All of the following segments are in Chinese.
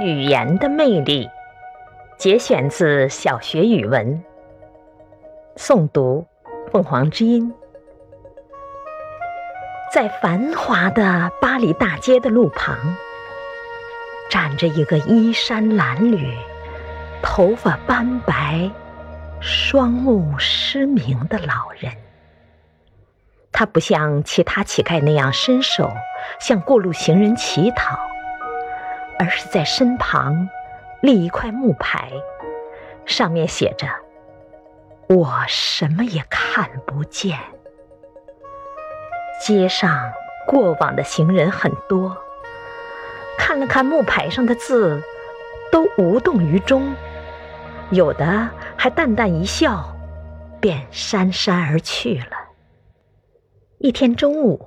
语言的魅力，节选自小学语文。诵读：凤凰之音。在繁华的巴黎大街的路旁，站着一个衣衫褴褛、头发斑白、双目失明的老人。他不像其他乞丐那样伸手向过路行人乞讨，而是在身旁立一块木牌，上面写着：“我什么也看不见。”街上过往的行人很多，看了看木牌上的字，都无动于衷，有的还淡淡一笑，便姗姗而去了。一天中午，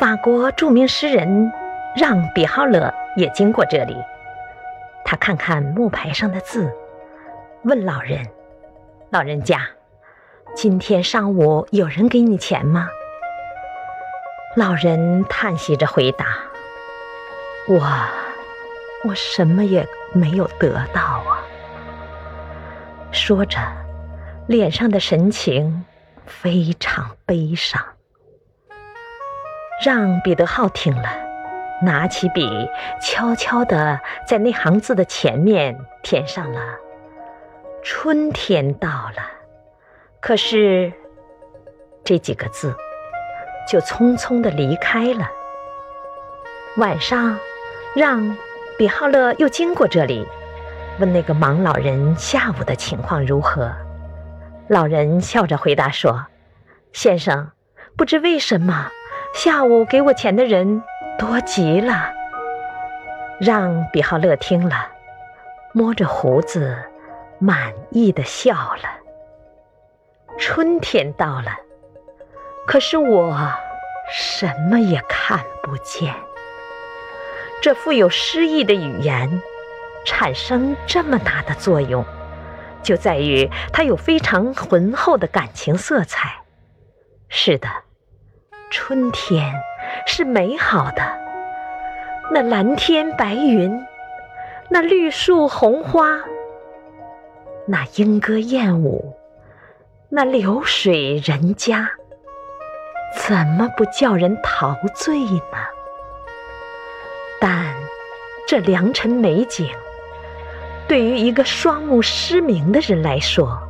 法国著名诗人让·比浩勒也经过这里，他看看木牌上的字，问老人：“老人家，今天上午有人给你钱吗？”老人叹息着回答：“我，我什么也没有得到啊。”说着，脸上的神情非常悲伤。让彼得浩听了，拿起笔，悄悄地在那行字的前面填上了“春天到了”，可是这几个字。就匆匆的离开了。晚上，让比浩勒又经过这里，问那个盲老人下午的情况如何。老人笑着回答说：“先生，不知为什么，下午给我钱的人多极了。”让比浩乐听了，摸着胡子，满意的笑了。春天到了。可是我什么也看不见。这富有诗意的语言产生这么大的作用，就在于它有非常浑厚的感情色彩。是的，春天是美好的，那蓝天白云，那绿树红花，那莺歌燕舞，那流水人家。怎么不叫人陶醉呢？但这良辰美景，对于一个双目失明的人来说，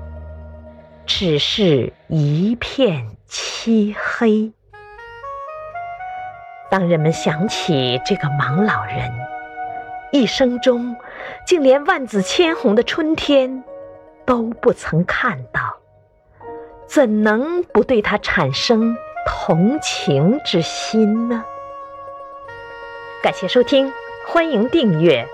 只是一片漆黑。当人们想起这个盲老人，一生中竟连万紫千红的春天都不曾看到，怎能不对他产生？同情之心呢？感谢收听，欢迎订阅。